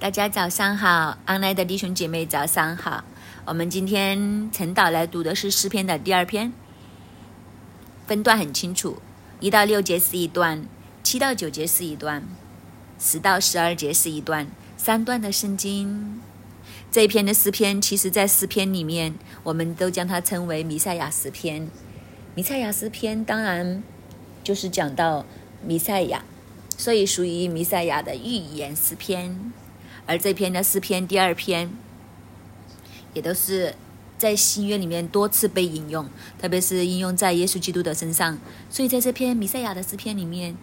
大家早上好，online 的弟兄姐妹早上好。我们今天晨导来读的是诗篇的第二篇，分段很清楚，一到六节是一段，七到九节是一段，十到十二节是一段，三段的圣经。这一篇的诗篇，其实在诗篇里面，我们都将它称为弥赛亚诗篇。弥赛亚诗篇当然就是讲到弥赛亚，所以属于弥赛亚的预言诗篇。而这篇的诗篇第二篇，也都是在新约里面多次被引用，特别是应用在耶稣基督的身上。所以在这篇弥赛亚的诗篇里面，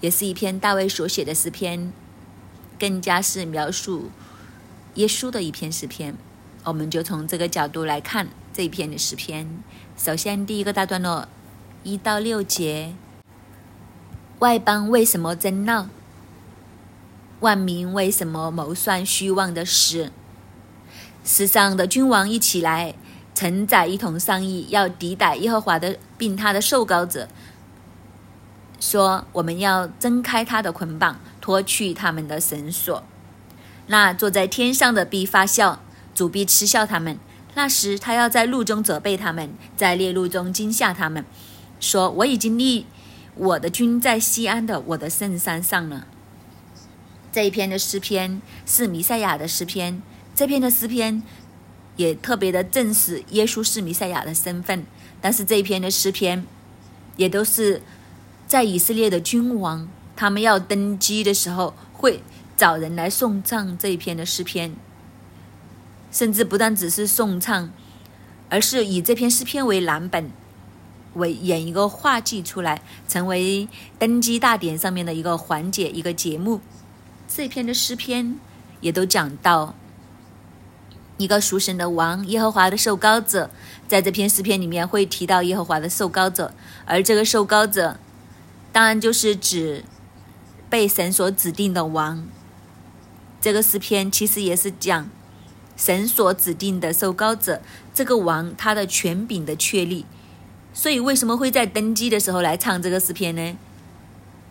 也是一篇大卫所写的诗篇，更加是描述耶稣的一篇诗篇。我们就从这个角度来看这一篇的诗篇。首先，第一个大段落一到六节，外邦为什么争闹？万民为什么谋算虚妄的事？世上的君王一起来，臣宰一同商议，要抵挡耶和华的，并他的受膏者，说：我们要挣开他的捆绑，脱去他们的绳索。那坐在天上的必发笑，主必嗤笑他们。那时他要在路中责备他们，在列路中惊吓他们，说：我已经立我的君在西安的我的圣山上了。这一篇的诗篇是弥赛亚的诗篇，这篇的诗篇也特别的证实耶稣是弥赛亚的身份。但是这一篇的诗篇也都是在以色列的君王他们要登基的时候，会找人来颂唱这一篇的诗篇，甚至不但只是颂唱，而是以这篇诗篇为蓝本，为演一个话剧出来，成为登基大典上面的一个环节、一个节目。这篇的诗篇也都讲到一个属神的王耶和华的受膏者，在这篇诗篇里面会提到耶和华的受膏者，而这个受膏者当然就是指被神所指定的王。这个诗篇其实也是讲神所指定的受膏者，这个王他的权柄的确立。所以为什么会在登基的时候来唱这个诗篇呢？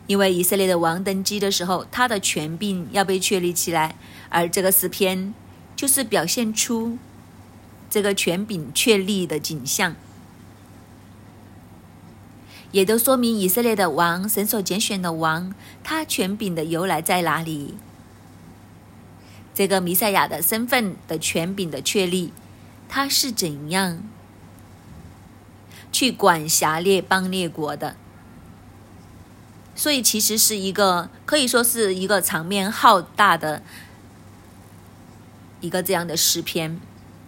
因为以色列的王登基的时候，他的权柄要被确立起来，而这个诗篇就是表现出这个权柄确立的景象，也都说明以色列的王，神所拣选的王，他权柄的由来在哪里？这个弥赛亚的身份的权柄的确立，他是怎样去管辖列邦列国的？所以其实是一个可以说是一个场面浩大的一个这样的诗篇，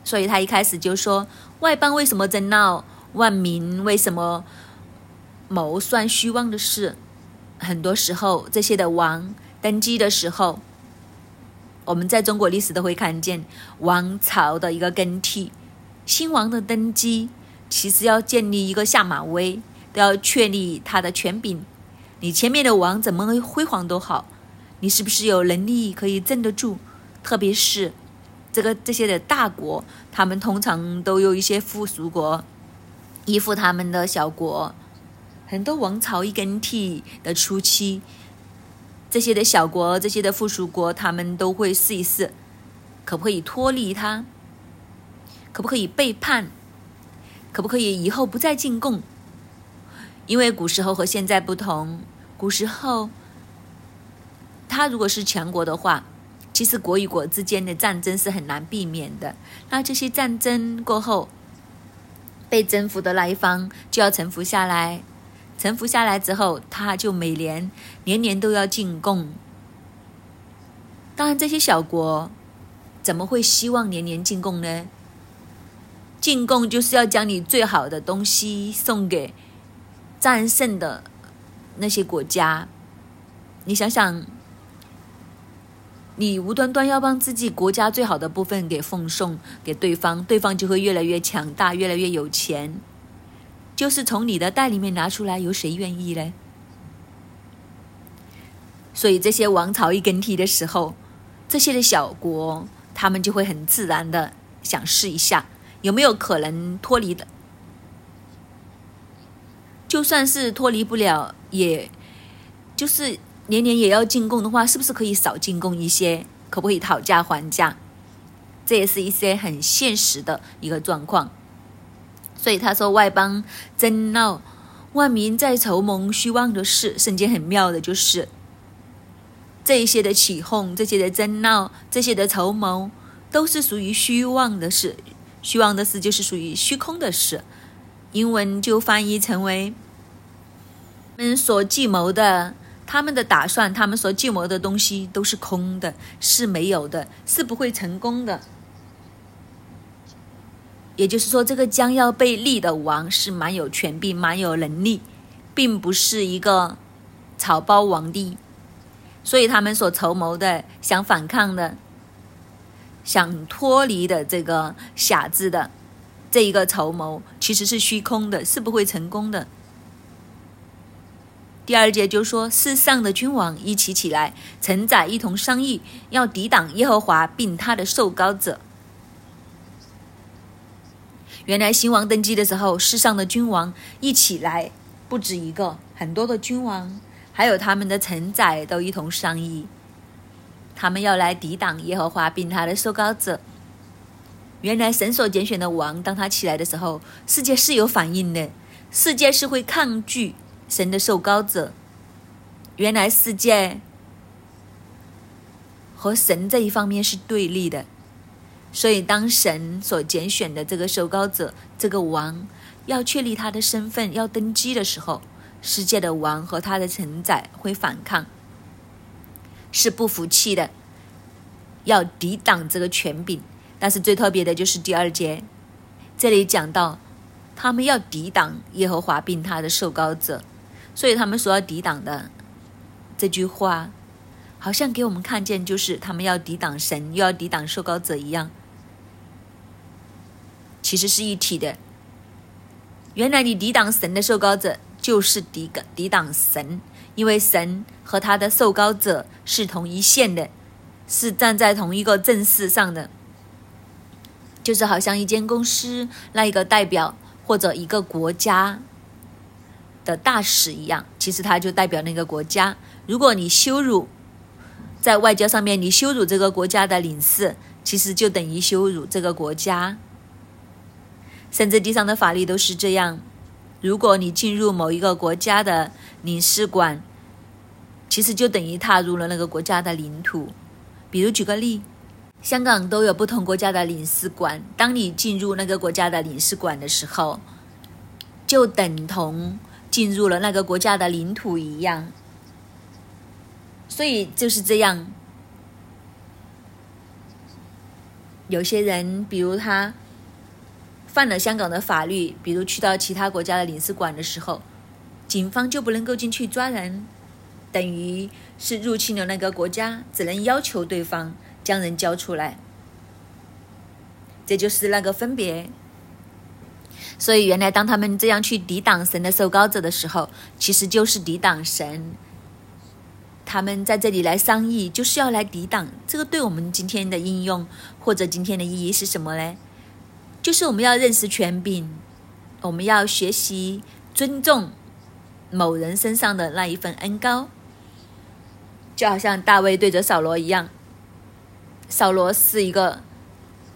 所以他一开始就说：外邦为什么争闹？万民为什么谋算虚妄的事？很多时候，这些的王登基的时候，我们在中国历史都会看见王朝的一个更替，新王的登基，其实要建立一个下马威，都要确立他的权柄。你前面的王怎么辉煌都好，你是不是有能力可以镇得住？特别是这个这些的大国，他们通常都有一些附属国依附他们的小国。很多王朝一更替的初期，这些的小国、这些的附属国，他们都会试一试，可不可以脱离他？可不可以背叛？可不可以以后不再进贡？因为古时候和现在不同，古时候，他如果是强国的话，其实国与国之间的战争是很难避免的。那这些战争过后，被征服的那一方就要臣服下来，臣服下来之后，他就每年年年都要进贡。当然，这些小国怎么会希望年年进贡呢？进贡就是要将你最好的东西送给。战胜的那些国家，你想想，你无端端要帮自己国家最好的部分给奉送给对方，对方就会越来越强大，越来越有钱。就是从你的袋里面拿出来，有谁愿意呢？所以这些王朝一更替的时候，这些的小国，他们就会很自然的想试一下，有没有可能脱离的。就算是脱离不了，也就是年年也要进贡的话，是不是可以少进贡一些？可不可以讨价还价？这也是一些很现实的一个状况。所以他说：“外邦争闹，万民在筹谋虚妄的事。”圣经很妙的，就是这一些的起哄、这些的争闹、这些的筹谋，都是属于虚妄的事。虚妄的事就是属于虚空的事。英文就翻译成为“们所计谋的”。他们的打算，他们所计谋的东西都是空的，是没有的，是不会成功的。也就是说，这个将要被立的王是蛮有权柄、蛮有能力，并不是一个草包皇帝。所以，他们所筹谋的、想反抗的、想脱离的这个匣子的这一个筹谋，其实是虚空的，是不会成功的。第二节就说，世上的君王一起起来，承载一同商议，要抵挡耶和华并他的受膏者。原来新王登基的时候，世上的君王一起来，不止一个，很多的君王，还有他们的承载都一同商议，他们要来抵挡耶和华并他的受膏者。原来神所拣选的王，当他起来的时候，世界是有反应的，世界是会抗拒。神的受膏者，原来世界和神这一方面是对立的，所以当神所拣选的这个受膏者，这个王要确立他的身份，要登基的时候，世界的王和他的承载会反抗，是不服气的，要抵挡这个权柄。但是最特别的就是第二节，这里讲到他们要抵挡耶和华并他的受膏者。所以他们所要抵挡的这句话，好像给我们看见，就是他们要抵挡神，又要抵挡受膏者一样，其实是一体的。原来你抵挡神的受膏者，就是抵抵挡神，因为神和他的受膏者是同一线的，是站在同一个阵势上的，就是好像一间公司那一个代表或者一个国家。的大使一样，其实他就代表那个国家。如果你羞辱在外交上面，你羞辱这个国家的领事，其实就等于羞辱这个国家。甚至地上的法律都是这样。如果你进入某一个国家的领事馆，其实就等于踏入了那个国家的领土。比如举个例，香港都有不同国家的领事馆。当你进入那个国家的领事馆的时候，就等同。进入了那个国家的领土一样，所以就是这样。有些人，比如他犯了香港的法律，比如去到其他国家的领事馆的时候，警方就不能够进去抓人，等于是入侵了那个国家，只能要求对方将人交出来。这就是那个分别。所以，原来当他们这样去抵挡神的受膏者的时候，其实就是抵挡神。他们在这里来商议，就是要来抵挡。这个对我们今天的应用或者今天的意义是什么呢？就是我们要认识权柄，我们要学习尊重某人身上的那一份恩高，就好像大卫对着扫罗一样。扫罗是一个。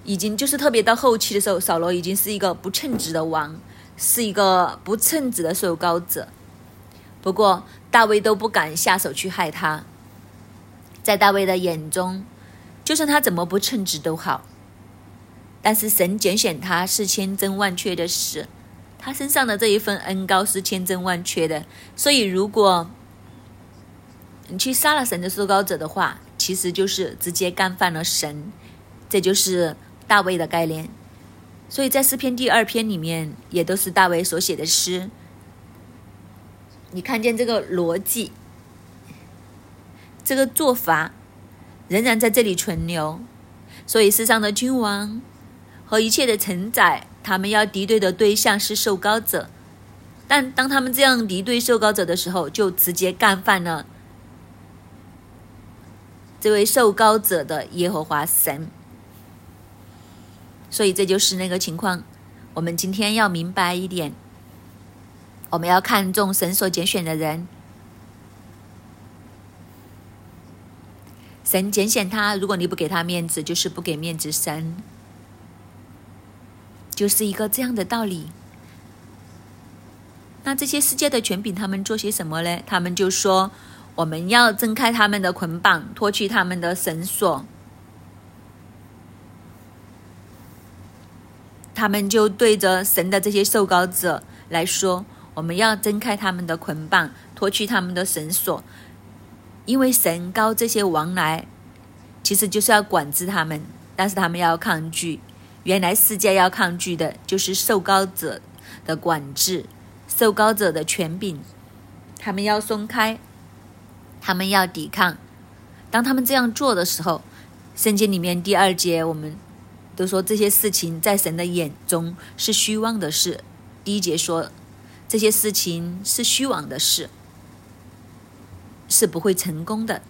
已经就是特别到后期的时候，扫罗已经是一个不称职的王，是一个不称职的受膏者。不过大卫都不敢下手去害他，在大卫的眼中，就算他怎么不称职都好。但是神拣选他是千真万确的事，他身上的这一份恩高是千真万确的。所以如果你去杀了神的受膏者的话，其实就是直接干犯了神，这就是。大卫的概念，所以在诗篇第二篇里面也都是大卫所写的诗。你看见这个逻辑，这个做法仍然在这里存留。所以世上的君王和一切的承载，他们要敌对的对象是受膏者，但当他们这样敌对受膏者的时候，就直接干犯了这位受膏者的耶和华神。所以这就是那个情况。我们今天要明白一点，我们要看重神所拣选的人。神拣选他，如果你不给他面子，就是不给面子神，就是一个这样的道理。那这些世界的权柄，他们做些什么呢？他们就说：“我们要挣开他们的捆绑，脱去他们的绳索。”他们就对着神的这些受膏者来说：“我们要挣开他们的捆绑，脱去他们的绳索，因为神高这些王来，其实就是要管制他们，但是他们要抗拒。原来世界要抗拒的就是受膏者的管制。”受高者的权柄，他们要松开，他们要抵抗。当他们这样做的时候，圣经里面第二节，我们都说这些事情在神的眼中是虚妄的事。第一节说这些事情是虚妄的事，是不会成功的。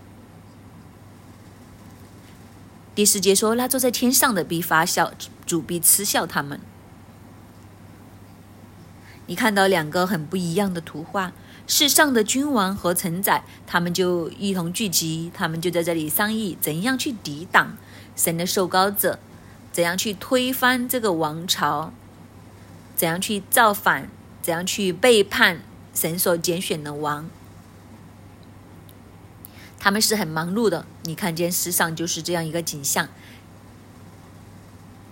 第四节说那坐在天上的必发笑，主必嗤笑他们。你看到两个很不一样的图画，世上的君王和臣宰，他们就一同聚集，他们就在这里商议怎样去抵挡神的受膏者，怎样去推翻这个王朝，怎样去造反，怎样去背叛神所拣选的王。他们是很忙碌的，你看见世上就是这样一个景象，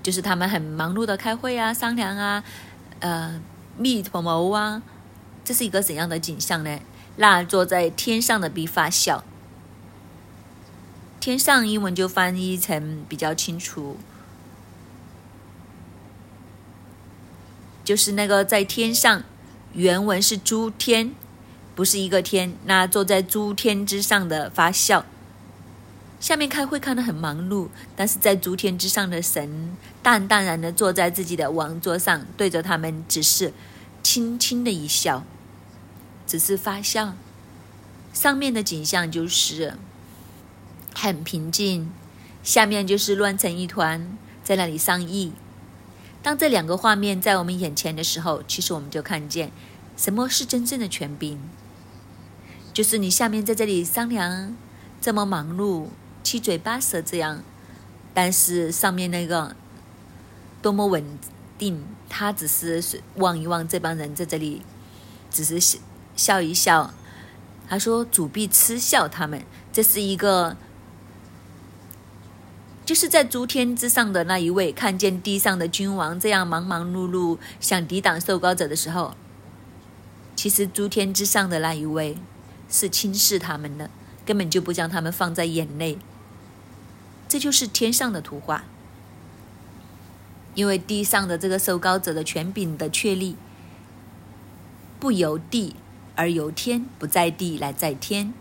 就是他们很忙碌的开会啊、商量啊，呃。密图谋啊，这是一个怎样的景象呢？那坐在天上的必发笑。天上英文就翻译成比较清楚，就是那个在天上，原文是诸天，不是一个天。那坐在诸天之上的发笑。下面开会看得很忙碌，但是在诸天之上的神淡淡然的坐在自己的王座上，对着他们只是轻轻的一笑，只是发笑。上面的景象就是很平静，下面就是乱成一团，在那里商议。当这两个画面在我们眼前的时候，其实我们就看见什么是真正的权柄，就是你下面在这里商量，这么忙碌。七嘴八舌这样，但是上面那个多么稳定，他只是望一望这帮人在这里，只是笑一笑。他说：“主必嗤笑他们。”这是一个，就是在诸天之上的那一位，看见地上的君王这样忙忙碌碌，想抵挡受高者的时候，其实诸天之上的那一位是轻视他们的，根本就不将他们放在眼内。这就是天上的图画，因为地上的这个受高者的权柄的确立，不由地而由天，不在地来在天，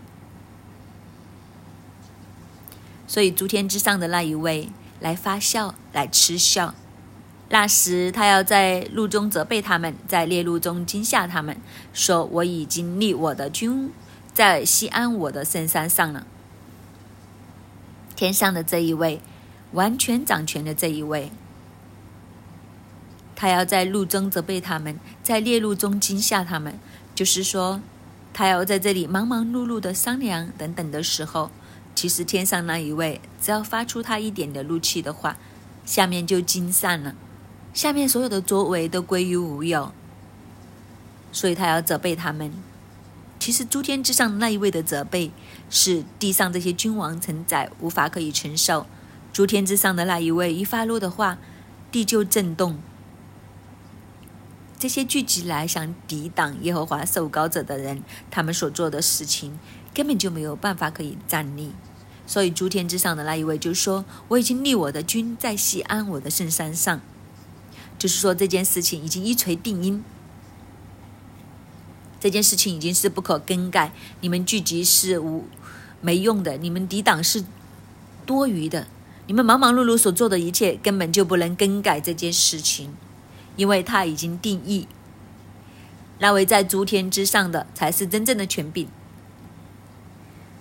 所以诸天之上的那一位来发笑，来嗤笑。那时他要在路中责备他们，在烈怒中惊吓他们，说：“我已经立我的君在西安我的圣山上了。”天上的这一位，完全掌权的这一位，他要在路中责备他们，在烈怒中惊吓他们。就是说，他要在这里忙忙碌碌的商量等等的时候，其实天上那一位只要发出他一点的怒气的话，下面就惊散了，下面所有的作为都归于无有。所以他要责备他们。其实诸天之上那一位的责备，是地上这些君王承载无法可以承受。诸天之上的那一位一发怒的话，地就震动。这些聚集来想抵挡耶和华受膏者的人，他们所做的事情根本就没有办法可以站立。所以诸天之上的那一位就说：“我已经立我的君在西安我的圣山上。”就是说这件事情已经一锤定音。这件事情已经是不可更改，你们聚集是无没用的，你们抵挡是多余的，你们忙忙碌碌所做的一切根本就不能更改这件事情，因为它已经定义，那位在诸天之上的才是真正的权柄。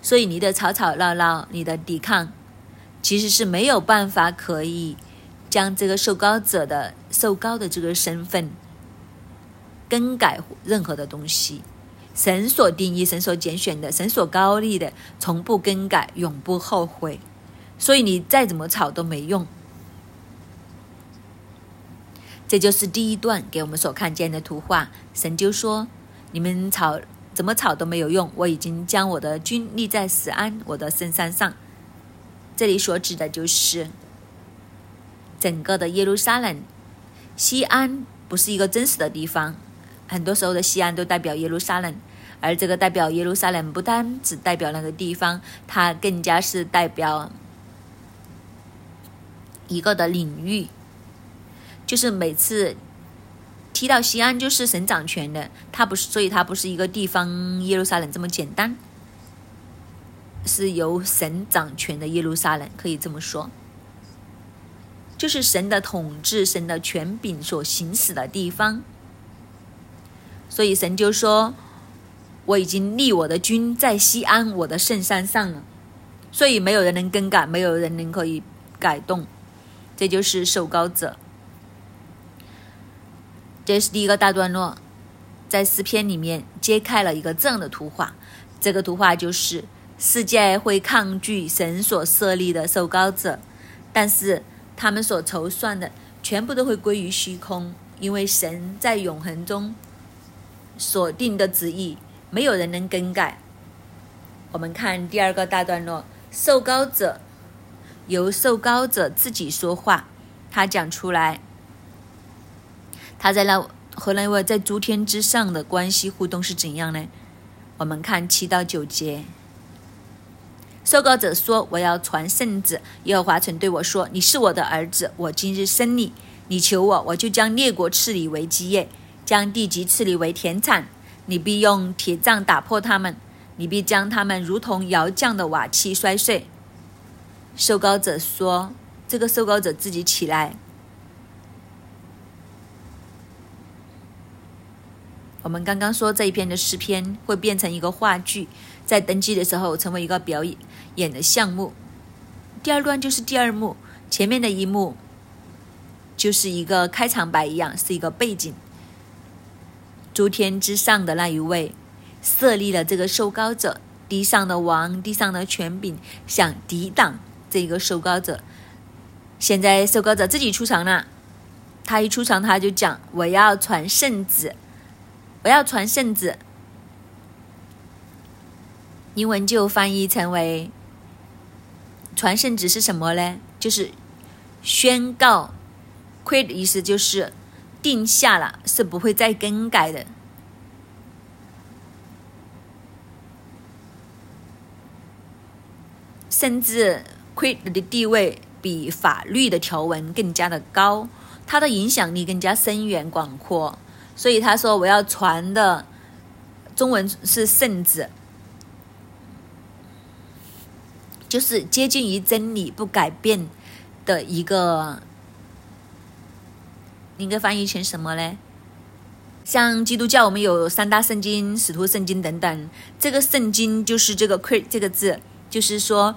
所以你的吵吵闹闹，你的抵抗，其实是没有办法可以将这个受高者的受高的这个身份。更改任何的东西，神所定义、神所拣选的、神所高立的，从不更改，永不后悔。所以你再怎么吵都没用。这就是第一段给我们所看见的图画。神就说：“你们吵怎么吵都没有用，我已经将我的军立在死安我的圣山上。”这里所指的就是整个的耶路撒冷。西安不是一个真实的地方，很多时候的西安都代表耶路撒冷，而这个代表耶路撒冷不单只代表那个地方，它更加是代表一个的领域。就是每次提到西安，就是神掌权的，他不是，所以他不是一个地方耶路撒冷这么简单，是由神掌权的耶路撒冷，可以这么说，就是神的统治、神的权柄所行使的地方。所以神就说：“我已经立我的军在西安，我的圣山上了，所以没有人能更改，没有人能可以改动，这就是受高者。”这是第一个大段落，在诗篇里面揭开了一个这样的图画。这个图画就是世界会抗拒神所设立的受膏者，但是他们所筹算的全部都会归于虚空，因为神在永恒中所定的旨意，没有人能更改。我们看第二个大段落，受膏者由受膏者自己说话，他讲出来。他在那和那位在诸天之上的关系互动是怎样呢？我们看七到九节，受膏者说：“我要传圣旨。”耶和华曾对我说：“你是我的儿子，我今日生你。你求我，我就将列国赐你为基业，将地级赐你为田产。你必用铁杖打破他们，你必将他们如同窑匠的瓦器摔碎。”受膏者说：“这个受膏者自己起来。”我们刚刚说这一篇的诗篇会变成一个话剧，在登基的时候成为一个表演演的项目。第二段就是第二幕，前面的一幕就是一个开场白一样，是一个背景。诸天之上的那一位设立了这个受高者，地上的王、地上的权柄想抵挡这个受高者。现在受高者自己出场了，他一出场他就讲：“我要传圣旨。”我要传圣旨，英文就翻译成为“传圣旨”是什么呢？就是宣告 “quit” 的意思，就是定下了，是不会再更改的。甚至 “quit” 的地位比法律的条文更加的高，它的影响力更加深远广阔。所以他说：“我要传的中文是圣旨，就是接近于真理、不改变的一个，应该翻译成什么呢？像基督教，我们有三大圣经、使徒圣经等等。这个圣经就是这个 “cre” 这个字，就是说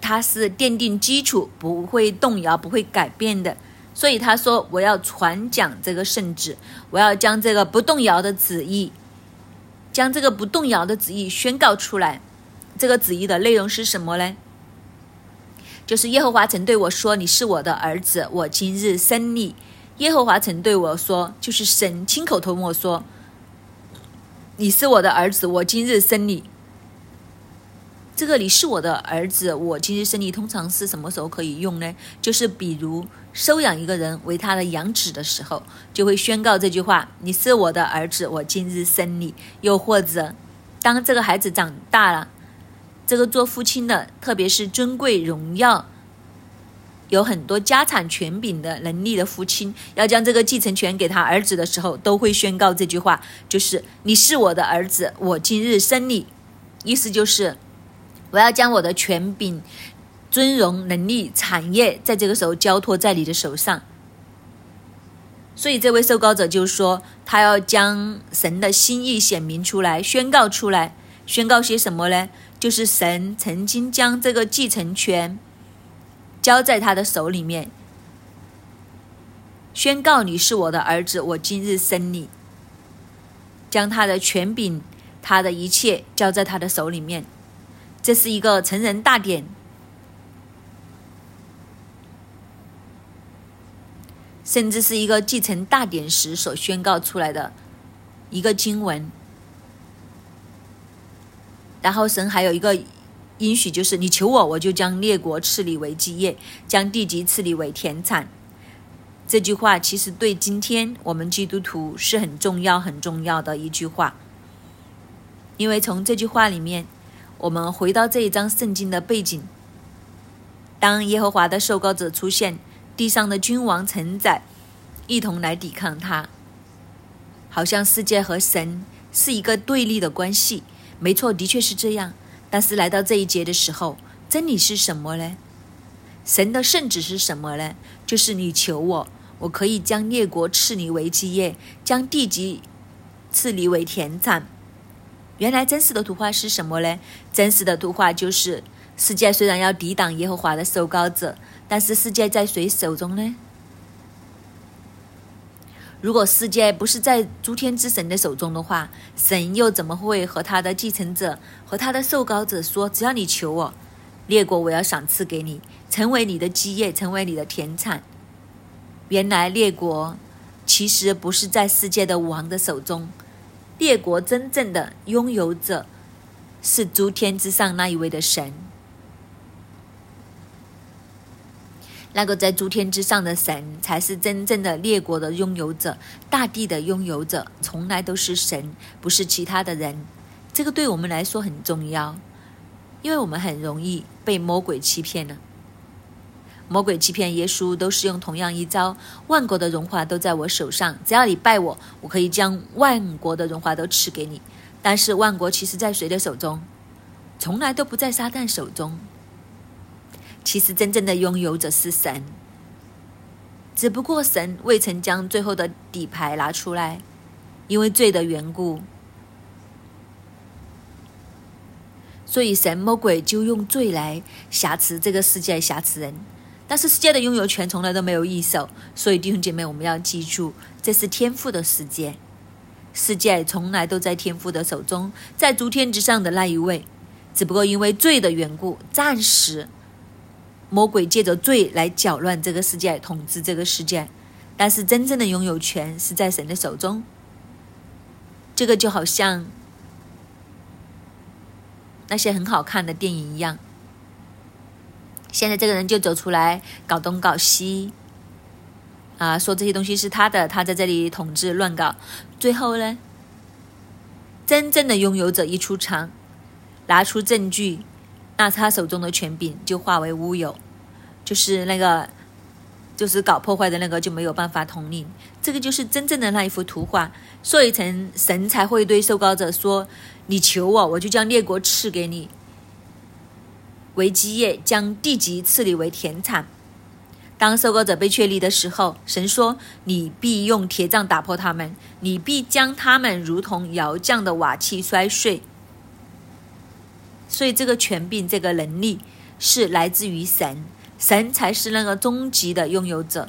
它是奠定基础，不会动摇、不会改变的。”所以他说：“我要传讲这个圣旨，我要将这个不动摇的旨意，将这个不动摇的旨意宣告出来。这个旨意的内容是什么呢？就是耶和华曾对我说：‘你是我的儿子，我今日生你。’耶和华曾对我说，就是神亲口同我说：‘你是我的儿子，我今日生你。’这个你是我的儿子，我今日生你，通常是什么时候可以用呢？就是比如。”收养一个人为他的养子的时候，就会宣告这句话：“你是我的儿子，我今日生你。”又或者，当这个孩子长大了，这个做父亲的，特别是尊贵荣耀、有很多家产权柄的能力的父亲，要将这个继承权给他儿子的时候，都会宣告这句话：“就是你是我的儿子，我今日生你。”意思就是，我要将我的权柄。尊荣、能力、产业，在这个时候交托在你的手上。所以，这位受膏者就说，他要将神的心意显明出来，宣告出来。宣告些什么呢？就是神曾经将这个继承权交在他的手里面，宣告你是我的儿子，我今日生你。将他的权柄、他的一切交在他的手里面。这是一个成人大典，甚至是一个继承大典时所宣告出来的一个经文。然后神还有一个应许，就是你求我，我就将列国赐你为基业，将地级赐你为田产。这句话其实对今天我们基督徒是很重要、很重要的一句话，因为从这句话里面。我们回到这一章圣经的背景。当耶和华的受膏者出现，地上的君王承载一同来抵抗他，好像世界和神是一个对立的关系。没错，的确是这样。但是来到这一节的时候，真理是什么呢？神的圣旨是什么呢？就是你求我，我可以将列国赐你为基业，将地级赐你为田产。原来真实的图画是什么呢？真实的图画就是世界虽然要抵挡耶和华的受膏者，但是世界在谁手中呢？如果世界不是在诸天之神的手中的话，神又怎么会和他的继承者和他的受膏者说：“只要你求我，列国我要赏赐给你，成为你的基业，成为你的田产。”原来列国其实不是在世界的王的手中。列国真正的拥有者是诸天之上那一位的神，那个在诸天之上的神才是真正的列国的拥有者，大地的拥有者从来都是神，不是其他的人。这个对我们来说很重要，因为我们很容易被魔鬼欺骗了。魔鬼欺骗耶稣，都是用同样一招。万国的荣华都在我手上，只要你拜我，我可以将万国的荣华都赐给你。但是万国其实在谁的手中？从来都不在撒旦手中。其实真正的拥有者是神，只不过神未曾将最后的底牌拿出来，因为罪的缘故，所以神魔鬼就用罪来挟持这个世界，挟持人。但是世界的拥有权从来都没有一手，所以弟兄姐妹，我们要记住，这是天赋的世界，世界从来都在天赋的手中，在诸天之上的那一位，只不过因为罪的缘故，暂时魔鬼借着罪来搅乱这个世界，统治这个世界，但是真正的拥有权是在神的手中。这个就好像那些很好看的电影一样。现在这个人就走出来搞东搞西，啊，说这些东西是他的，他在这里统治乱搞。最后呢，真正的拥有者一出场，拿出证据，那他手中的权柄就化为乌有，就是那个，就是搞破坏的那个就没有办法统领。这个就是真正的那一幅图画。所以，成神才会对受膏者说：“你求我，我就将列国赐给你。”为基业，将地级赐你为田产。当收割者被确立的时候，神说：“你必用铁杖打破他们，你必将他们如同窑匠的瓦器摔碎。”所以，这个权柄、这个能力是来自于神，神才是那个终极的拥有者。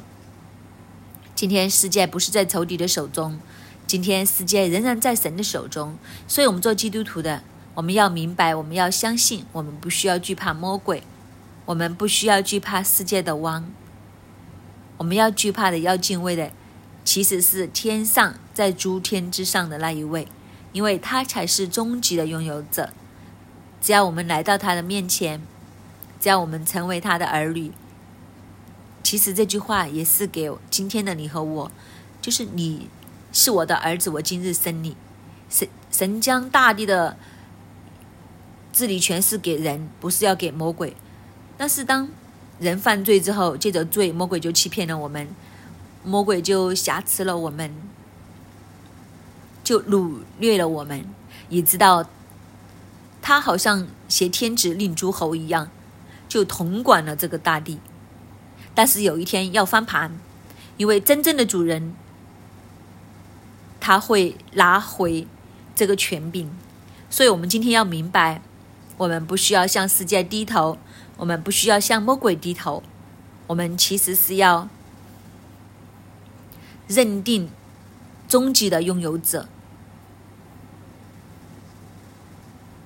今天世界不是在仇敌的手中，今天世界仍然在神的手中。所以，我们做基督徒的。我们要明白，我们要相信，我们不需要惧怕魔鬼，我们不需要惧怕世界的王。我们要惧怕的、要敬畏的，其实是天上在诸天之上的那一位，因为他才是终极的拥有者。只要我们来到他的面前，只要我们成为他的儿女，其实这句话也是给今天的你和我，就是你是我的儿子，我今日生你。神神将大地的。治理权是给人，不是要给魔鬼。但是当人犯罪之后，借着罪，魔鬼就欺骗了我们，魔鬼就挟持了我们，就掳掠了我们。也知道他好像挟天子令诸侯一样，就统管了这个大地。但是有一天要翻盘，因为真正的主人他会拿回这个权柄。所以我们今天要明白。我们不需要向世界低头，我们不需要向魔鬼低头，我们其实是要认定终极的拥有者，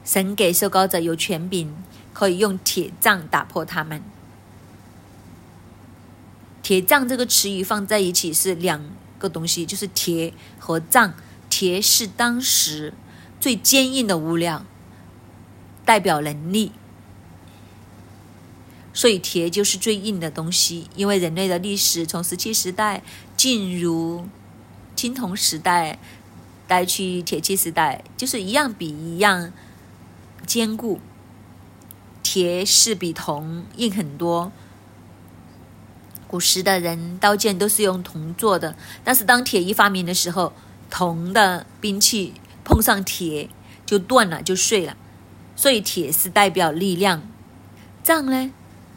神给受膏者有权柄，可以用铁杖打破他们。铁杖这个词语放在一起是两个东西，就是铁和杖。铁是当时最坚硬的物料，代表能力，所以铁就是最硬的东西。因为人类的历史从石器时代进入青铜时代，带去铁器时代，就是一样比一样坚固。铁是比铜硬很多。古时的人刀剑都是用铜做的，但是当铁一发明的时候，铜的兵器碰上铁就断了，就碎了。所以铁是代表力量，杖呢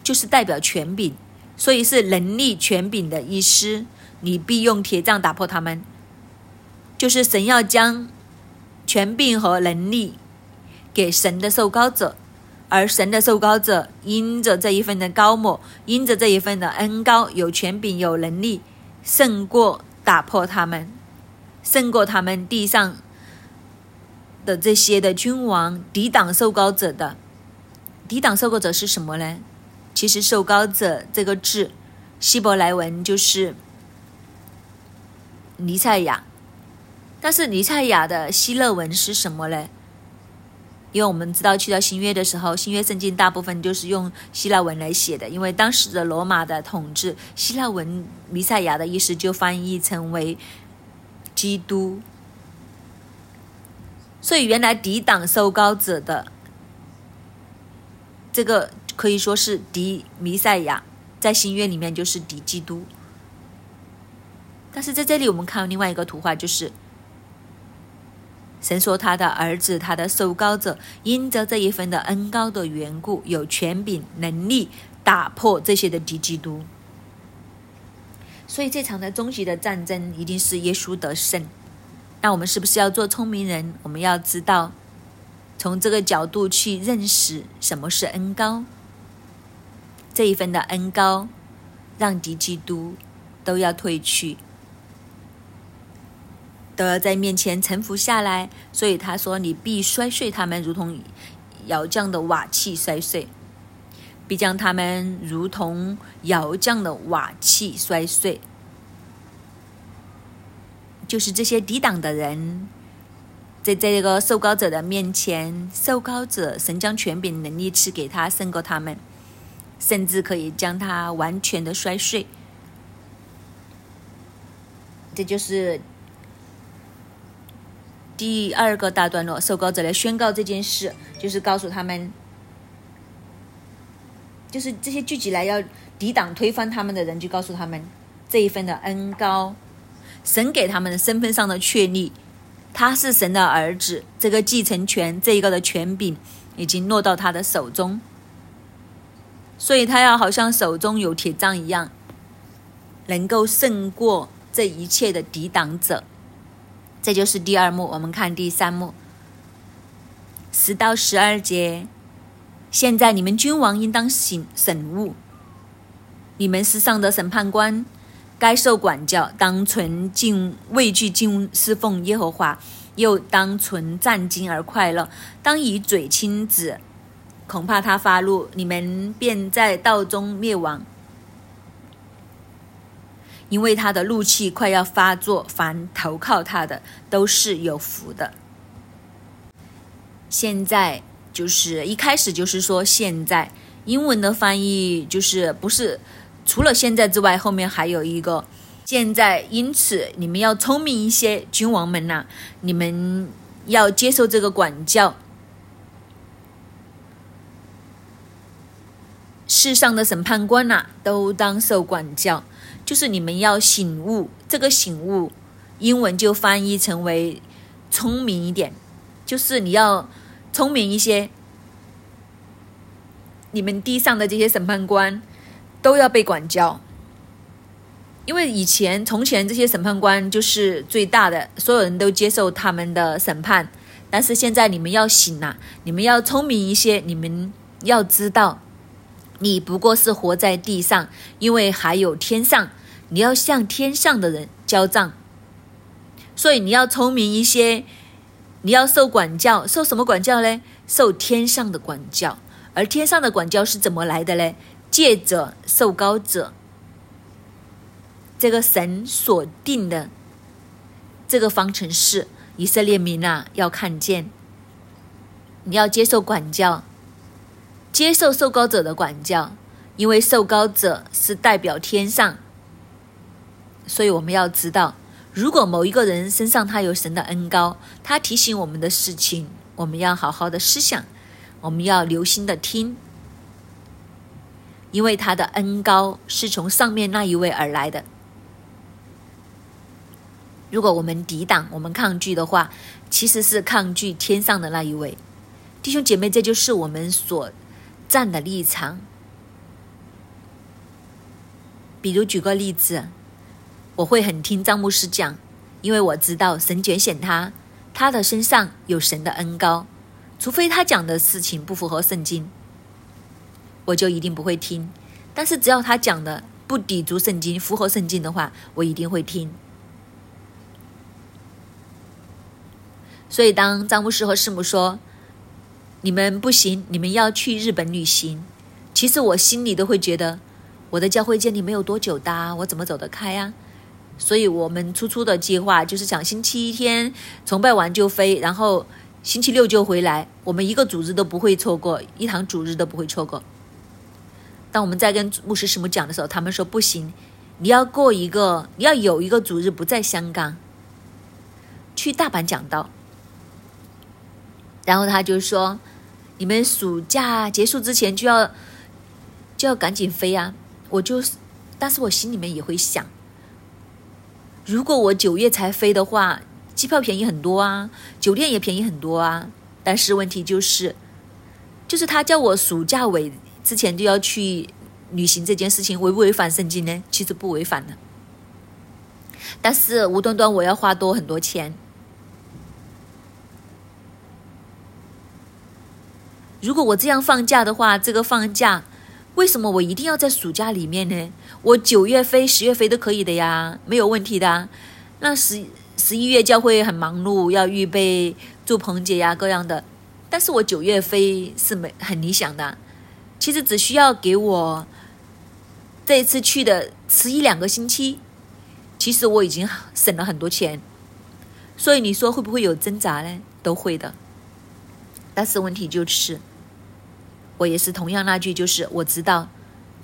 就是代表权柄，所以是能力、权柄的意思。你必用铁杖打破他们，就是神要将权柄和能力给神的受膏者。而神的受膏者，因着这一份的高某，因着这一份的恩高，有权柄，有能力，胜过打破他们，胜过他们地上的这些的君王，抵挡受膏者的。抵挡受膏者是什么呢？其实“受膏者”这个字，希伯来文就是尼赛亚，但是尼赛亚的希勒文是什么呢？因为我们知道，去到新约的时候，新约圣经大部分就是用希腊文来写的。因为当时的罗马的统治，希腊文“弥赛亚”的意思就翻译成为“基督”。所以，原来抵挡受膏者的这个可以说是敌弥赛亚，在新约里面就是敌基督。但是在这里，我们看另外一个图画，就是。神说：“他的儿子，他的受膏者，因着这一份的恩高的缘故，有权柄、能力打破这些的敌基督。所以，这场的终极的战争一定是耶稣得胜。那我们是不是要做聪明人？我们要知道，从这个角度去认识什么是恩高。这一份的恩高，让敌基督都要退去。”都要在面前臣服下来，所以他说：“你必摔碎他们，如同窑匠的瓦器摔碎；必将他们如同窑匠的瓦器摔碎。”就是这些抵挡的人，在这个受膏者的面前，受膏者神将权柄能力赐给他，胜过他们，甚至可以将他完全的摔碎。这就是。第二个大段落，受膏者来宣告这件事，就是告诉他们，就是这些聚集来要抵挡、推翻他们的人，就告诉他们这一份的恩高，神给他们的身份上的确立，他是神的儿子，这个继承权，这一个的权柄已经落到他的手中，所以他要好像手中有铁杖一样，能够胜过这一切的抵挡者。这就是第二幕，我们看第三幕，十到十二节。现在你们君王应当醒醒悟，你们世上的审判官该受管教，当存敬畏惧敬侍奉耶和华，又当存战惊而快乐，当以嘴亲子，恐怕他发怒，你们便在道中灭亡。因为他的怒气快要发作，凡投靠他的都是有福的。现在就是一开始就是说现在，英文的翻译就是不是除了现在之外，后面还有一个现在。因此你们要聪明一些，君王们呐，你们要接受这个管教。世上的审判官呐，都当受管教。就是你们要醒悟，这个醒悟，英文就翻译成为聪明一点，就是你要聪明一些。你们地上的这些审判官都要被管教，因为以前从前这些审判官就是最大的，所有人都接受他们的审判。但是现在你们要醒了，你们要聪明一些，你们要知道。你不过是活在地上，因为还有天上，你要向天上的人交账，所以你要聪明一些，你要受管教，受什么管教呢？受天上的管教，而天上的管教是怎么来的呢？借着受高者，这个神所定的这个方程式，以色列民啊，要看见，你要接受管教，接受受高者的管教，因为受高者是代表天上，所以我们要知道，如果某一个人身上他有神的恩高，他提醒我们的事情，我们要好好的思想，我们要留心的听。因为他的恩高是从上面那一位而来的。如果我们抵挡、我们抗拒的话，其实是抗拒天上的那一位。弟兄姐妹，这就是我们所站的立场。比如举个例子，我会很听张牧师讲，因为我知道神拣选他，他的身上有神的恩高，除非他讲的事情不符合圣经。我就一定不会听，但是只要他讲的不抵足圣经、符合圣经的话，我一定会听。所以，当张牧师和师母说：“你们不行，你们要去日本旅行。”其实我心里都会觉得，我的教会建立没有多久的，我怎么走得开呀？所以我们初初的计划就是想星期一天崇拜完就飞，然后星期六就回来。我们一个主日都不会错过，一堂主日都不会错过。当我们在跟牧师师母讲的时候，他们说不行，你要过一个，你要有一个主日不在香港，去大阪讲道。然后他就说，你们暑假结束之前就要就要赶紧飞啊！我就，但是我心里面也会想，如果我九月才飞的话，机票便宜很多啊，酒店也便宜很多啊。但是问题就是，就是他叫我暑假尾。之前就要去旅行这件事情违不违反圣经呢？其实不违反的，但是无端端我要花多很多钱。如果我这样放假的话，这个放假为什么我一定要在暑假里面呢？我九月飞、十月飞都可以的呀，没有问题的。那十十一月教会很忙碌，要预备祝棚节呀各样的，但是我九月飞是没很理想的。其实只需要给我这一次去的迟一两个星期，其实我已经省了很多钱。所以你说会不会有挣扎呢？都会的。但是问题就是，我也是同样那句，就是我知道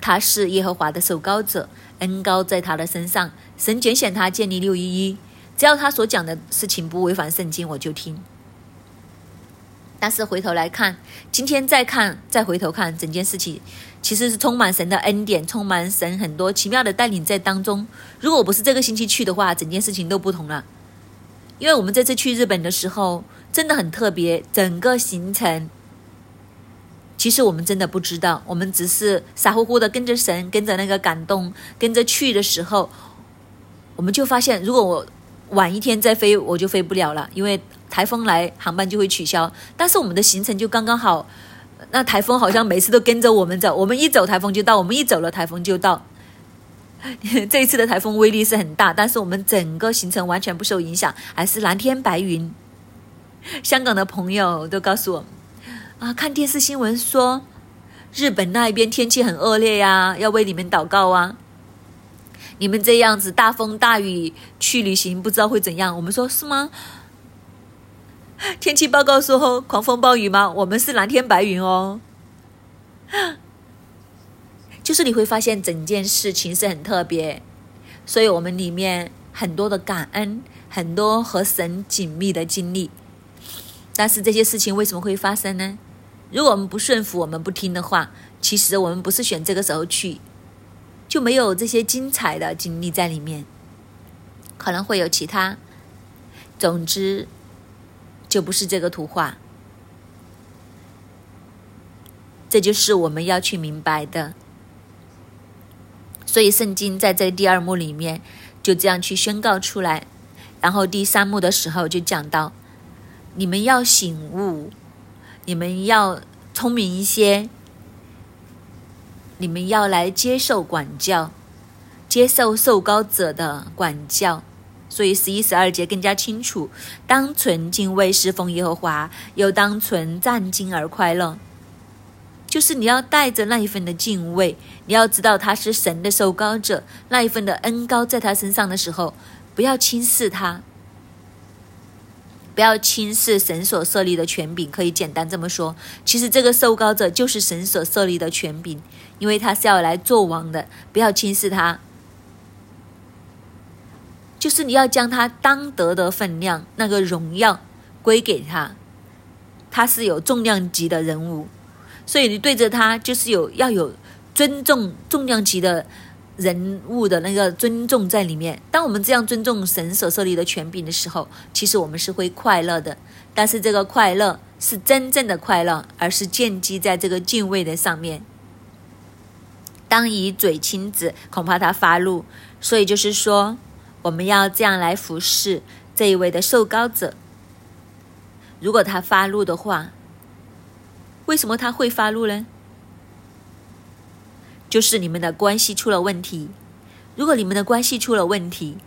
他是耶和华的受膏者，恩高在他的身上，神拣选他建立六一一，只要他所讲的事情不违反圣经，我就听。但是回头来看，今天再看，再回头看整件事情，其实是充满神的恩典，充满神很多奇妙的带领在当中。如果我不是这个星期去的话，整件事情都不同了。因为我们这次去日本的时候真的很特别，整个行程其实我们真的不知道，我们只是傻乎乎的跟着神，跟着那个感动，跟着去的时候，我们就发现，如果我晚一天再飞，我就飞不了了，因为。台风来，航班就会取消。但是我们的行程就刚刚好，那台风好像每次都跟着我们走，我们一走台风就到，我们一走了台风就到。这一次的台风威力是很大，但是我们整个行程完全不受影响，还是蓝天白云。香港的朋友都告诉我，啊，看电视新闻说日本那一边天气很恶劣呀，要为你们祷告啊。你们这样子大风大雨去旅行，不知道会怎样。我们说是吗？天气报告说狂风暴雨吗？我们是蓝天白云哦。就是你会发现整件事情是很特别，所以我们里面很多的感恩，很多和神紧密的经历。但是这些事情为什么会发生呢？如果我们不顺服，我们不听的话，其实我们不是选这个时候去，就没有这些精彩的经历在里面，可能会有其他。总之。就不是这个图画，这就是我们要去明白的。所以圣经在这第二幕里面就这样去宣告出来，然后第三幕的时候就讲到：你们要醒悟，你们要聪明一些，你们要来接受管教，接受受高者的管教。所以十一、十二节更加清楚：当存敬畏侍奉耶和华，又当存战兢而快乐。就是你要带着那一份的敬畏，你要知道他是神的受膏者，那一份的恩高在他身上的时候，不要轻视他，不要轻视神所设立的权柄。可以简单这么说，其实这个受膏者就是神所设立的权柄，因为他是要来做王的，不要轻视他。就是你要将他当得的分量，那个荣耀归给他，他是有重量级的人物。所以你对着他就是有要有尊重重量级的人物的那个尊重在里面。当我们这样尊重神所设立的权柄的时候，其实我们是会快乐的。但是这个快乐是真正的快乐，而是建基在这个敬畏的上面。当以嘴亲子，恐怕他发怒。所以就是说，我们要这样来服侍这一位的受膏者。如果他发怒的话，为什么他会发怒呢？就是你们的关系出了问题。如果你们的关系出了问题，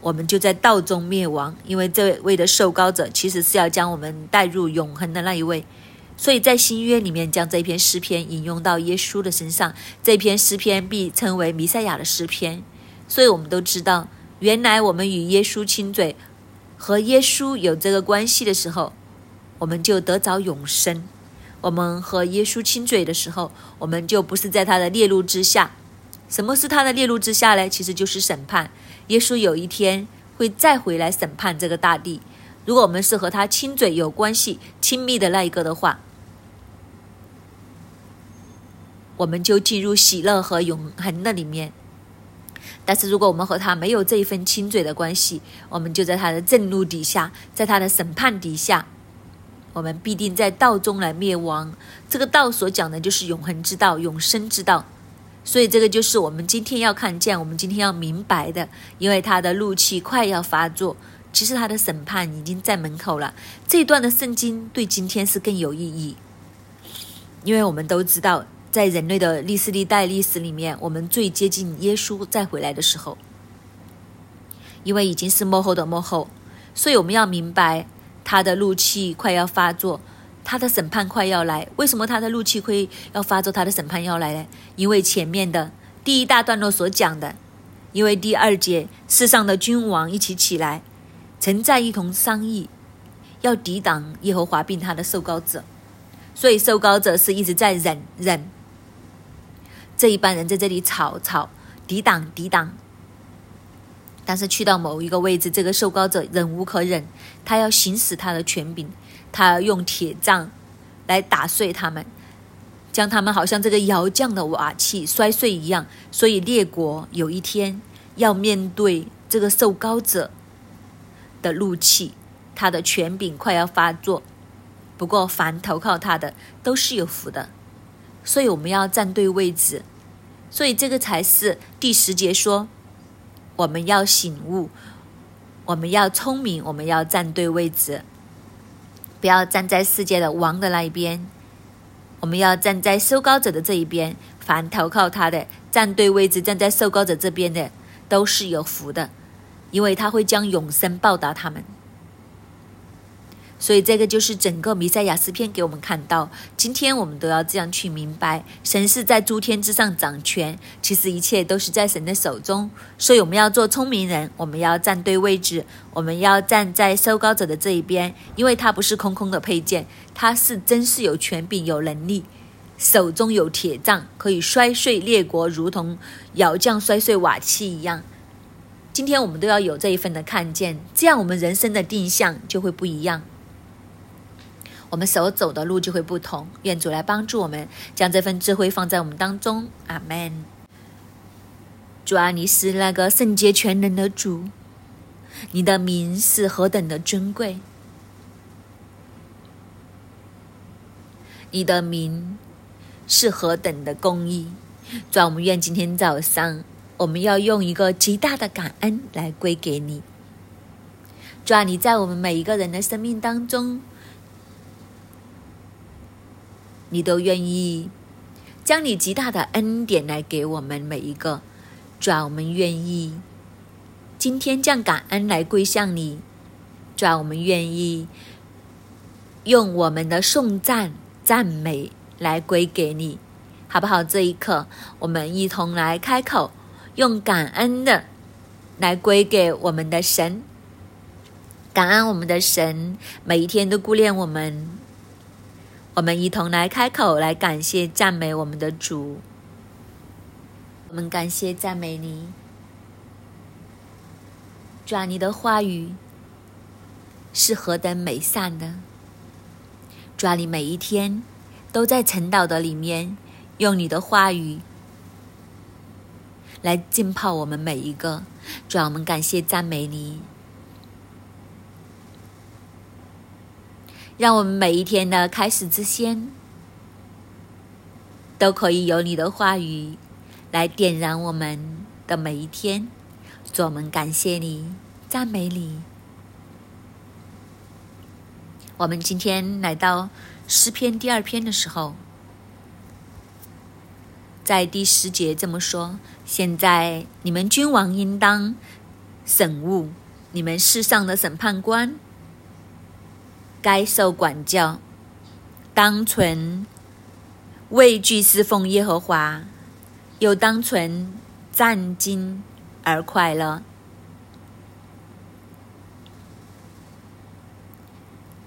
我们就在道中灭亡。因为这位的受膏者其实是要将我们带入永恒的那一位，所以在新约里面将这篇诗篇引用到耶稣的身上，这篇诗篇被称为弥赛亚的诗篇。所以我们都知道，原来我们与耶稣亲嘴，和耶稣有这个关系的时候，我们就得着永生。我们和耶稣亲嘴的时候，我们就不是在他的列路之下。什么是他的列路之下呢？其实就是审判。耶稣有一天会再回来审判这个大地。如果我们是和他亲嘴有关系、亲密的那一个的话，我们就进入喜乐和永恒的里面。但是如果我们和他没有这一份亲嘴的关系，我们就在他的震怒底下，在他的审判底下。我们必定在道中来灭亡。这个道所讲的就是永恒之道、永生之道。所以，这个就是我们今天要看见、我们今天要明白的。因为他的怒气快要发作，其实他的审判已经在门口了。这一段的圣经对今天是更有意义，因为我们都知道，在人类的历史历代历史里面，我们最接近耶稣再回来的时候，因为已经是幕后的幕后，所以我们要明白。他的怒气快要发作，他的审判快要来。为什么他的怒气会要发作？他的审判要来呢？因为前面的第一大段落所讲的，因为第二节世上的君王一起起来，曾在一同商议，要抵挡耶和华并他的受膏者。所以受膏者是一直在忍忍，这一班人在这里吵吵，抵挡抵挡。但是去到某一个位置，这个受膏者忍无可忍，他要行使他的权柄，他要用铁杖来打碎他们，将他们好像这个窑匠的瓦器摔碎一样。所以列国有一天要面对这个受膏者的怒气，他的权柄快要发作。不过凡投靠他的都是有福的，所以我们要站对位置。所以这个才是第十节说。我们要醒悟，我们要聪明，我们要站对位置，不要站在世界的王的那一边。我们要站在受高者的这一边，凡投靠他的，站对位置，站在受高者这边的，都是有福的，因为他会将永生报答他们。所以，这个就是整个弥赛亚诗篇给我们看到。今天我们都要这样去明白：神是在诸天之上掌权，其实一切都是在神的手中。所以，我们要做聪明人，我们要站对位置，我们要站在收高者的这一边，因为他不是空空的配件，他是真是有权柄、有能力，手中有铁杖，可以摔碎列国，如同窑匠摔碎瓦器一样。今天我们都要有这一份的看见，这样我们人生的定向就会不一样。我们所走的路就会不同。愿主来帮助我们，将这份智慧放在我们当中。阿门。主啊，你是那个圣洁全能的主，你的名是何等的尊贵，你的名是何等的公义。主啊，我们愿今天早上，我们要用一个极大的感恩来归给你。主啊，你在我们每一个人的生命当中。你都愿意将你极大的恩典来给我们每一个，主啊，我们愿意。今天将感恩来归向你，主啊，我们愿意用我们的颂赞、赞美来归给你，好不好？这一刻，我们一同来开口，用感恩的来归给我们的神，感恩我们的神每一天都顾念我们。我们一同来开口，来感谢、赞美我们的主。我们感谢、赞美你。主啊，你的话语是何等美善的！主啊，你每一天都在晨祷的里面，用你的话语来浸泡我们每一个。主啊，我们感谢赞美你，让我们每一天的开始之先，都可以有你的话语来点燃我们的每一天。主，我们感谢你，赞美你。我们今天来到诗篇第二篇的时候，在第十节这么说：现在你们君王应当审悟，你们世上的审判官该受管教，当存畏惧侍奉耶和华，又当存战兢。而快乐。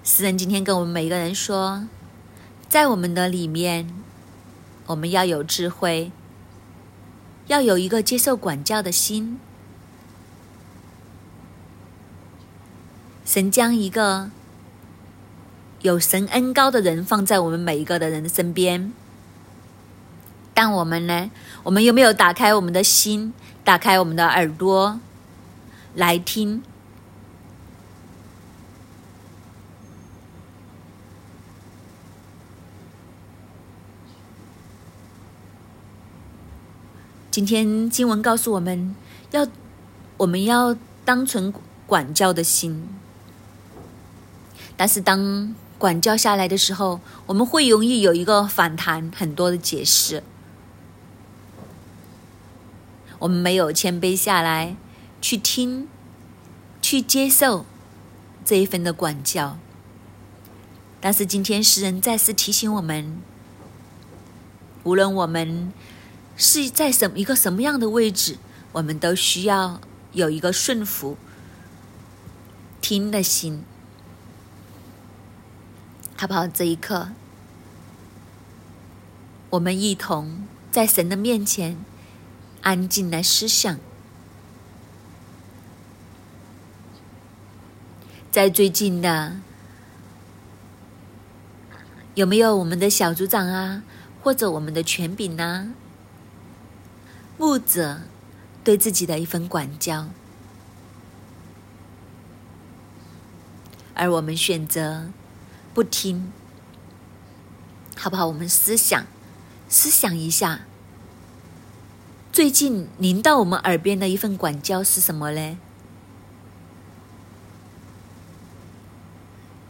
诗人今天跟我们每一个人说，在我们的里面，我们要有智慧，要有一个接受管教的心。神将一个有神恩高的人放在我们每一个的人的身边，但我们呢？我们有没有打开我们的心？打开我们的耳朵，来听。今天经文告诉我们要，我们要当存管教的心。但是当管教下来的时候，我们会容易有一个反弹，很多的解释。我们没有谦卑下来，去听，去接受这一份的管教。但是今天诗人再次提醒我们：无论我们是在什一个什么样的位置，我们都需要有一个顺服、听的心，好不好？这一刻，我们一同在神的面前。安静来思想，在最近的有没有我们的小组长啊，或者我们的权柄呢？牧者对自己的一份管教，而我们选择不听，好不好？我们思想，思想一下。最近临到我们耳边的一份管教是什么呢？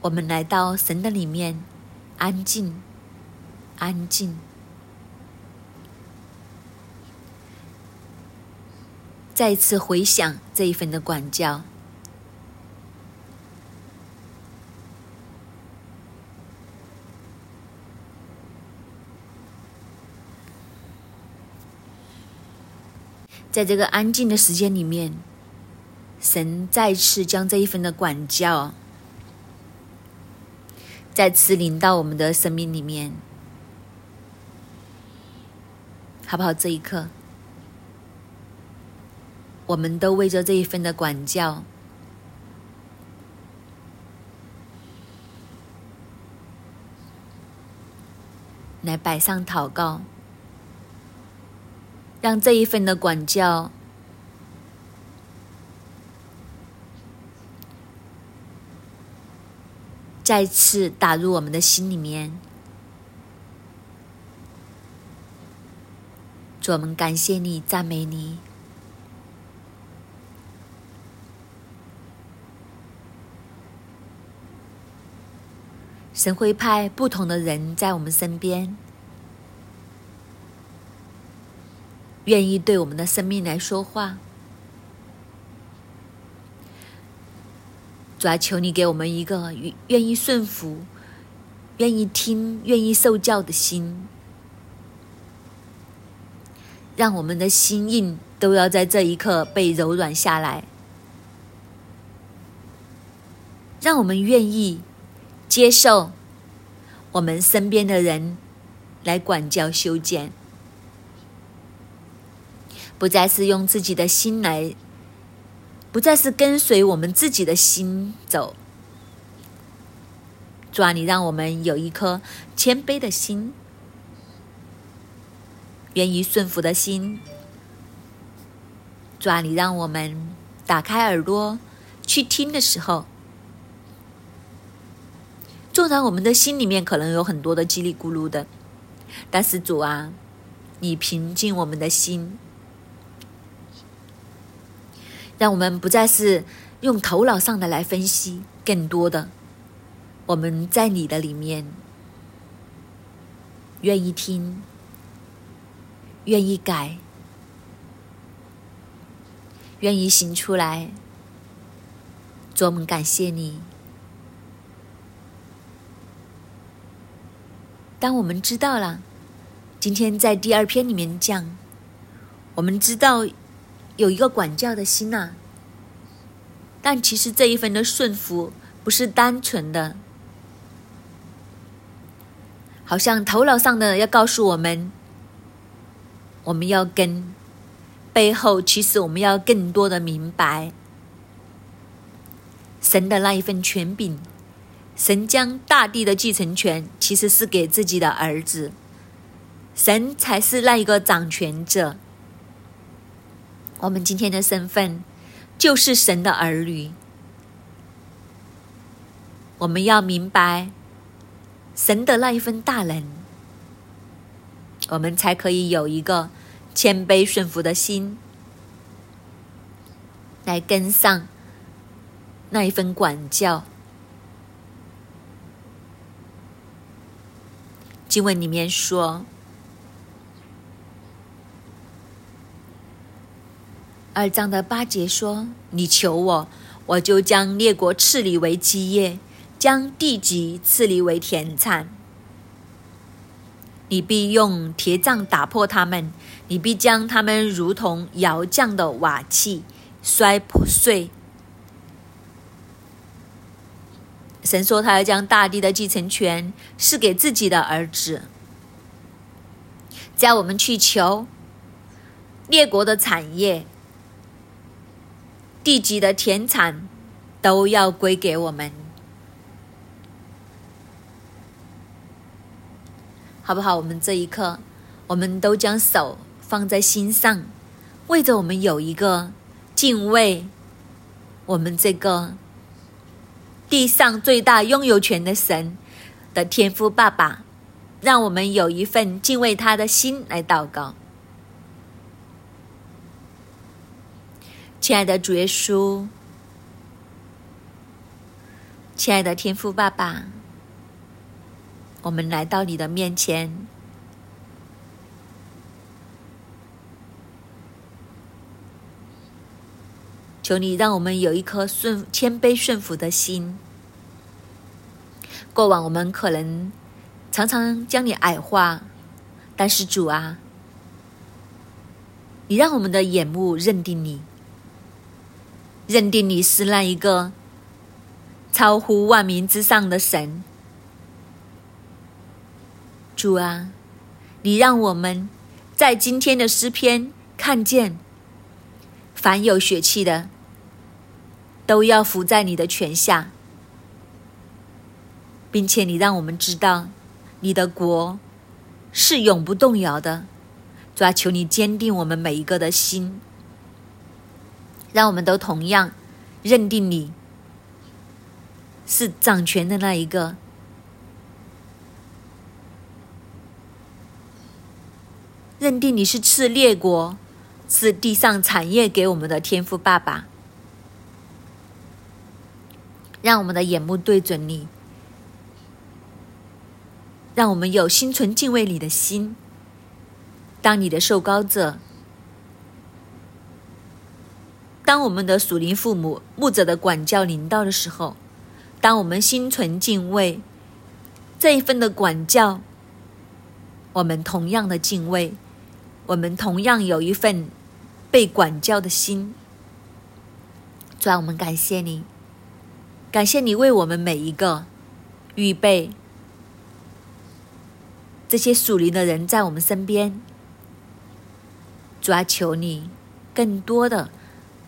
我们来到神的里面，安静，安静，再次回想这一份的管教。在这个安静的时间里面，神再次将这一份的管教再次临到我们的生命里面，好不好？这一刻，我们都为着这一份的管教来摆上祷告。让这一份的管教再次打入我们的心里面。主，我们感谢你，赞美你。神会派不同的人在我们身边。愿意对我们的生命来说话，主啊，求你给我们一个愿意顺服、愿意听、愿意受教的心，让我们的心印都要在这一刻被柔软下来，让我们愿意接受我们身边的人来管教修剪。不再是用自己的心来，不再是跟随我们自己的心走。主啊，你让我们有一颗谦卑的心，愿意顺服的心。主啊，你让我们打开耳朵去听的时候，纵然我们的心里面可能有很多的叽里咕噜的，但是主啊，你平静我们的心。让我们不再是用头脑上的来分析，更多的我们在你的里面愿意听，愿意改，愿意行出来。主，我们感谢你。当我们知道了，今天在第二篇里面讲，我们知道。有一个管教的心呐，但其实这一份的顺服不是单纯的，好像头脑上的要告诉我们，我们要跟背后，其实我们要更多的明白。神的那一份权柄，神将大地的继承权其实是给自己的儿子，神才是那一个掌权者。我们今天的身份就是神的儿女，我们要明白神的那一份大能，我们才可以有一个谦卑顺服的心，来跟上那一份管教。经文里面说。二章的八节说：“你求我，我就将列国赐你为基业，将地级赐你为田产。你必用铁杖打破他们，你必将他们如同窑匠的瓦器摔破碎。”神说：“他要将大地的继承权赐给自己的儿子。只要我们去求列国的产业。”地级的田产都要归给我们，好不好？我们这一刻，我们都将手放在心上，为着我们有一个敬畏我们这个地上最大拥有权的神的天父爸爸，让我们有一份敬畏他的心来祷告。亲爱的主耶稣，亲爱的天父爸爸，我们来到你的面前，求你让我们有一颗顺谦卑顺服的心。过往我们可能常常将你矮化，但是主啊，你让我们的眼目认定你。认定你是那一个超乎万民之上的神，主啊，你让我们在今天的诗篇看见，凡有血气的都要伏在你的权下，并且你让我们知道，你的国是永不动摇的。主啊，求你坚定我们每一个的心。让我们都同样认定你是掌权的那一个，认定你是赐列国、赐地上产业给我们的天赋爸爸。让我们的眼目对准你，让我们有心存敬畏你的心，当你的受膏者。当我们的属灵父母、牧者的管教临到的时候，当我们心存敬畏，这一份的管教，我们同样的敬畏，我们同样有一份被管教的心。主啊，我们感谢你，感谢你为我们每一个预备这些属灵的人在我们身边。主啊，求你更多的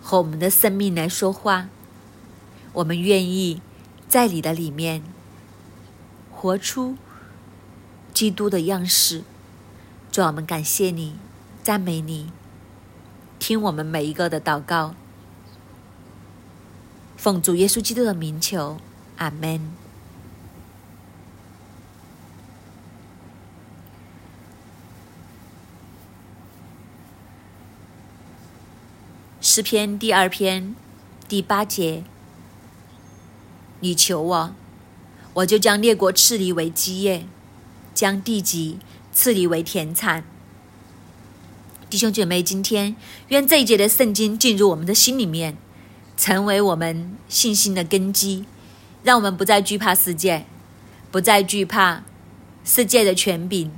和我们的生命来说话，我们愿意在你的里面活出基督的样式。主，我们感谢你，赞美你，听我们每一个的祷告。奉主耶稣基督的名求，阿门。诗篇第二篇第八节：你求我，我就将列国赐你为基业，将地级赐你为田产。弟兄姐妹，今天愿这一节的圣经进入我们的心里面。成为我们信心的根基，让我们不再惧怕世界，不再惧怕世界的权柄，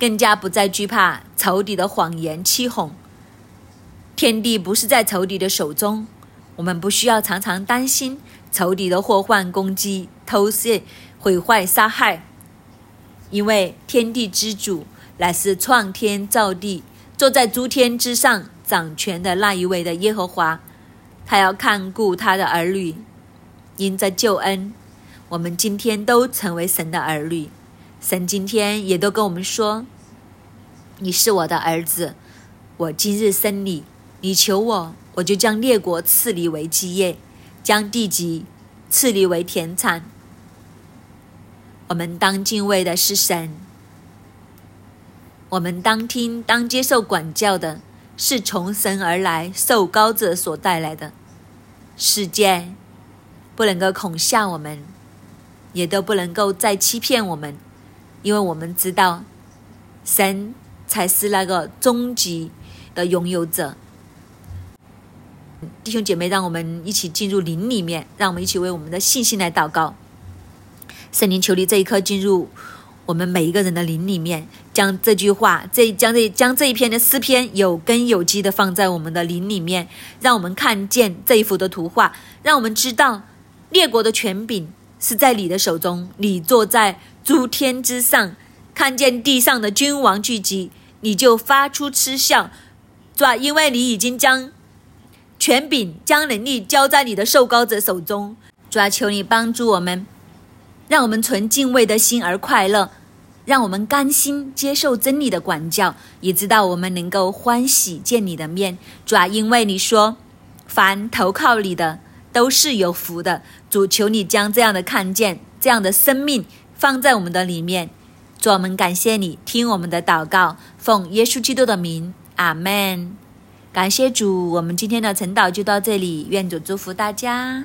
更加不再惧怕仇敌的谎言欺哄。天地不是在仇敌的手中，我们不需要常常担心仇敌的祸患攻击、偷窃、毁坏、杀害，因为天地之主乃是创天造地、坐在诸天之上掌权的那一位的耶和华。他要看顾他的儿女，因着救恩，我们今天都成为神的儿女。神今天也都跟我们说：“你是我的儿子，我今日生你。你求我，我就将列国赐你为基业，将地级赐你为田产。”我们当敬畏的是神，我们当听、当接受管教的。是从神而来，受高者所带来的世界，不能够恐吓我们，也都不能够再欺骗我们，因为我们知道，神才是那个终极的拥有者。弟兄姐妹，让我们一起进入灵里面，让我们一起为我们的信心来祷告。圣灵，求你这一刻进入。我们每一个人的灵里面，将这句话，这将这将这一篇的诗篇有根有基的放在我们的灵里面，让我们看见这一幅的图画，让我们知道列国的权柄是在你的手中，你坐在诸天之上，看见地上的君王聚集，你就发出嗤笑，是吧？因为你已经将权柄、将能力交在你的受膏者手中，主啊，求你帮助我们。让我们存敬畏的心而快乐，让我们甘心接受真理的管教，也知道我们能够欢喜见你的面。主啊，因为你说，凡投靠你的都是有福的。主，求你将这样的看见、这样的生命放在我们的里面。主，我们感谢你，听我们的祷告，奉耶稣基督的名，阿门。感谢主，我们今天的晨祷就到这里，愿主祝福大家。